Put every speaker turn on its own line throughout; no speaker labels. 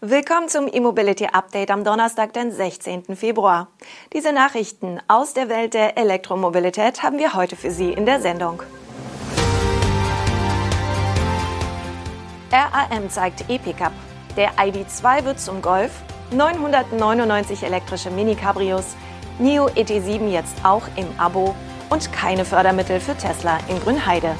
Willkommen zum E-Mobility Update am Donnerstag, den 16. Februar. Diese Nachrichten aus der Welt der Elektromobilität haben wir heute für Sie in der Sendung. RAM zeigt E-Pickup. Der ID2 wird zum Golf. 999 elektrische Mini-Cabrios. NIO ET7 jetzt auch im Abo. Und keine Fördermittel für Tesla in Grünheide.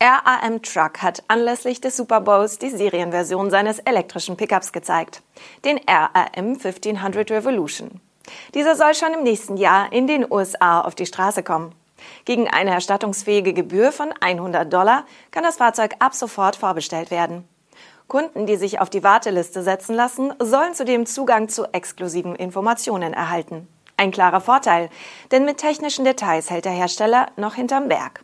RAM Truck hat anlässlich des Super Bowls die Serienversion seines elektrischen Pickups gezeigt, den RAM 1500 Revolution. Dieser soll schon im nächsten Jahr in den USA auf die Straße kommen. Gegen eine erstattungsfähige Gebühr von 100 Dollar kann das Fahrzeug ab sofort vorbestellt werden. Kunden, die sich auf die Warteliste setzen lassen, sollen zudem Zugang zu exklusiven Informationen erhalten. Ein klarer Vorteil, denn mit technischen Details hält der Hersteller noch hinterm Berg.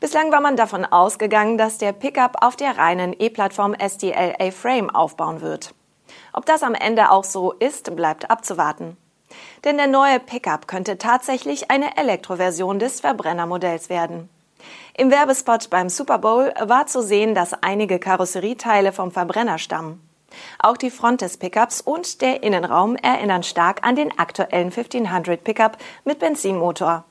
Bislang war man davon ausgegangen, dass der Pickup auf der reinen E-Plattform SDLA Frame aufbauen wird. Ob das am Ende auch so ist, bleibt abzuwarten. Denn der neue Pickup könnte tatsächlich eine Elektroversion des Verbrennermodells werden. Im Werbespot beim Super Bowl war zu sehen, dass einige Karosserieteile vom Verbrenner stammen. Auch die Front des Pickups und der Innenraum erinnern stark an den aktuellen 1500 Pickup mit Benzinmotor.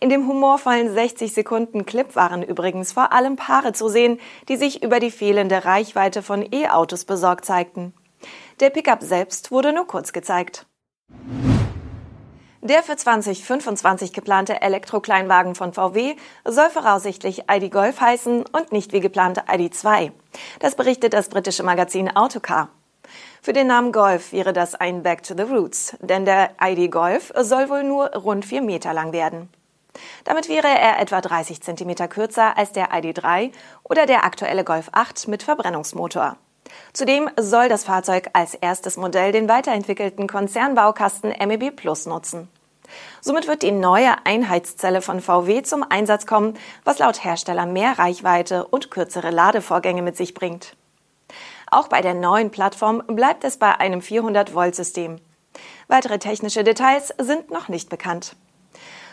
In dem humorvollen 60 Sekunden Clip waren übrigens vor allem Paare zu sehen, die sich über die fehlende Reichweite von E-Autos besorgt zeigten. Der Pickup selbst wurde nur kurz gezeigt. Der für 2025 geplante Elektrokleinwagen von VW soll voraussichtlich ID Golf heißen und nicht wie geplant ID2. Das berichtet das britische Magazin Autocar. Für den Namen Golf wäre das ein Back to the Roots, denn der ID Golf soll wohl nur rund vier Meter lang werden. Damit wäre er etwa 30 cm kürzer als der ID3 oder der aktuelle Golf 8 mit Verbrennungsmotor. Zudem soll das Fahrzeug als erstes Modell den weiterentwickelten Konzernbaukasten MEB Plus nutzen. Somit wird die neue Einheitszelle von VW zum Einsatz kommen, was laut Hersteller mehr Reichweite und kürzere Ladevorgänge mit sich bringt. Auch bei der neuen Plattform bleibt es bei einem 400-Volt-System. Weitere technische Details sind noch nicht bekannt.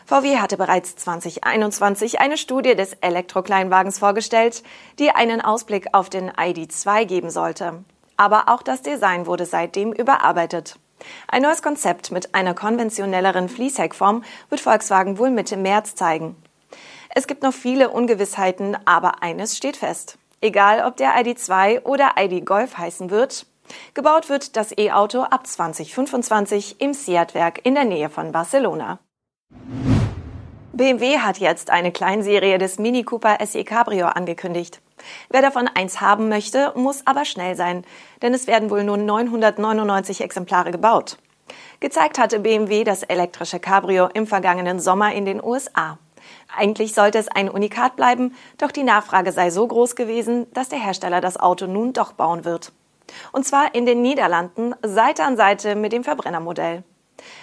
VW hatte bereits 2021 eine Studie des Elektrokleinwagens vorgestellt, die einen Ausblick auf den ID2 geben sollte. Aber auch das Design wurde seitdem überarbeitet. Ein neues Konzept mit einer konventionelleren Fließheckform wird Volkswagen wohl Mitte März zeigen. Es gibt noch viele Ungewissheiten, aber eines steht fest. Egal, ob der ID2 oder ID Golf heißen wird, gebaut wird das E-Auto ab 2025 im Seat-Werk in der Nähe von Barcelona. BMW hat jetzt eine Kleinserie des Mini Cooper SE Cabrio angekündigt. Wer davon eins haben möchte, muss aber schnell sein, denn es werden wohl nur 999 Exemplare gebaut. Gezeigt hatte BMW das elektrische Cabrio im vergangenen Sommer in den USA. Eigentlich sollte es ein Unikat bleiben, doch die Nachfrage sei so groß gewesen, dass der Hersteller das Auto nun doch bauen wird. Und zwar in den Niederlanden Seite an Seite mit dem Verbrennermodell.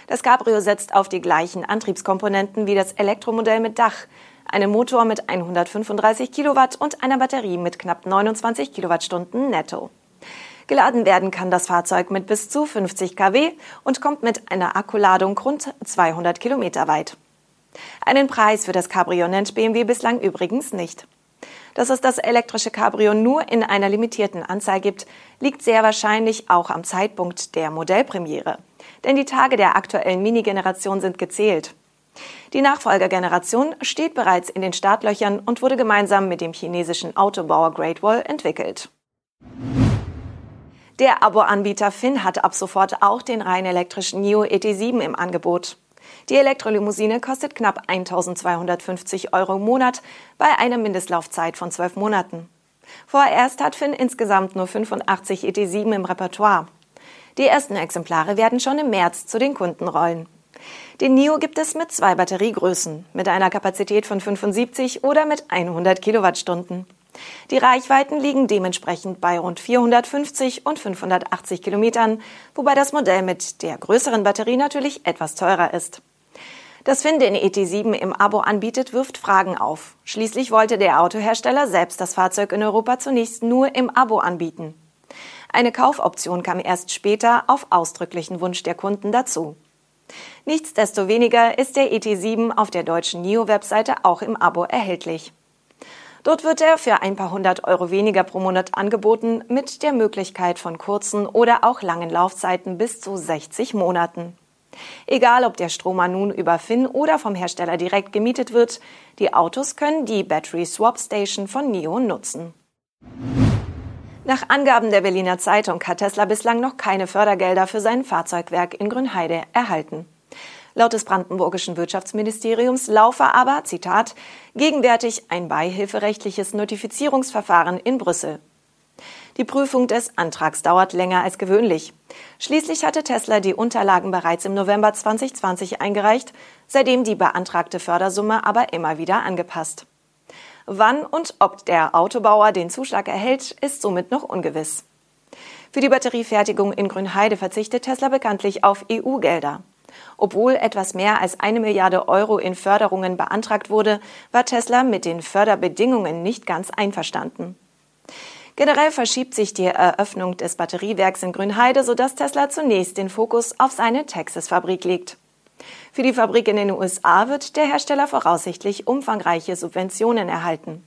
Das Cabrio setzt auf die gleichen Antriebskomponenten wie das Elektromodell mit Dach, einem Motor mit 135 Kilowatt und einer Batterie mit knapp 29 Kilowattstunden netto. Geladen werden kann das Fahrzeug mit bis zu 50 kW und kommt mit einer Akkuladung rund 200 Kilometer weit. Einen Preis für das Cabrio nennt BMW bislang übrigens nicht. Dass es das elektrische Cabrio nur in einer limitierten Anzahl gibt, liegt sehr wahrscheinlich auch am Zeitpunkt der Modellpremiere. Denn die Tage der aktuellen Mini-Generation sind gezählt. Die Nachfolgergeneration steht bereits in den Startlöchern und wurde gemeinsam mit dem chinesischen Autobauer Great Wall entwickelt. Der Abo-Anbieter Finn hat ab sofort auch den rein elektrischen NIO ET7 im Angebot. Die Elektrolimousine kostet knapp 1250 Euro im Monat bei einer Mindestlaufzeit von zwölf Monaten. Vorerst hat Finn insgesamt nur 85 ET7 im Repertoire. Die ersten Exemplare werden schon im März zu den Kunden rollen. Den NIO gibt es mit zwei Batteriegrößen, mit einer Kapazität von 75 oder mit 100 Kilowattstunden. Die Reichweiten liegen dementsprechend bei rund 450 und 580 Kilometern, wobei das Modell mit der größeren Batterie natürlich etwas teurer ist. Dass Finn den ET7 im Abo anbietet, wirft Fragen auf. Schließlich wollte der Autohersteller selbst das Fahrzeug in Europa zunächst nur im Abo anbieten. Eine Kaufoption kam erst später auf ausdrücklichen Wunsch der Kunden dazu. Nichtsdestoweniger ist der ET7 auf der deutschen NIO-Webseite auch im Abo erhältlich. Dort wird er für ein paar hundert Euro weniger pro Monat angeboten, mit der Möglichkeit von kurzen oder auch langen Laufzeiten bis zu 60 Monaten. Egal, ob der Stromer nun über Finn oder vom Hersteller direkt gemietet wird, die Autos können die Battery Swap Station von NIO nutzen. Nach Angaben der Berliner Zeitung hat Tesla bislang noch keine Fördergelder für sein Fahrzeugwerk in Grünheide erhalten. Laut des brandenburgischen Wirtschaftsministeriums laufe aber, Zitat, gegenwärtig ein beihilferechtliches Notifizierungsverfahren in Brüssel. Die Prüfung des Antrags dauert länger als gewöhnlich. Schließlich hatte Tesla die Unterlagen bereits im November 2020 eingereicht, seitdem die beantragte Fördersumme aber immer wieder angepasst. Wann und ob der Autobauer den Zuschlag erhält, ist somit noch ungewiss. Für die Batteriefertigung in Grünheide verzichtet Tesla bekanntlich auf EU-Gelder. Obwohl etwas mehr als eine Milliarde Euro in Förderungen beantragt wurde, war Tesla mit den Förderbedingungen nicht ganz einverstanden. Generell verschiebt sich die Eröffnung des Batteriewerks in Grünheide, sodass Tesla zunächst den Fokus auf seine Texas-Fabrik legt. Für die Fabrik in den USA wird der Hersteller voraussichtlich umfangreiche Subventionen erhalten.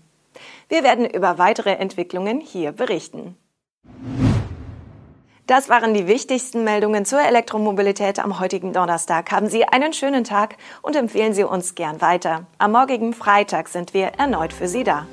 Wir werden über weitere Entwicklungen hier berichten. Das waren die wichtigsten Meldungen zur Elektromobilität am heutigen Donnerstag. Haben Sie einen schönen Tag und empfehlen Sie uns gern weiter. Am morgigen Freitag sind wir erneut für Sie da.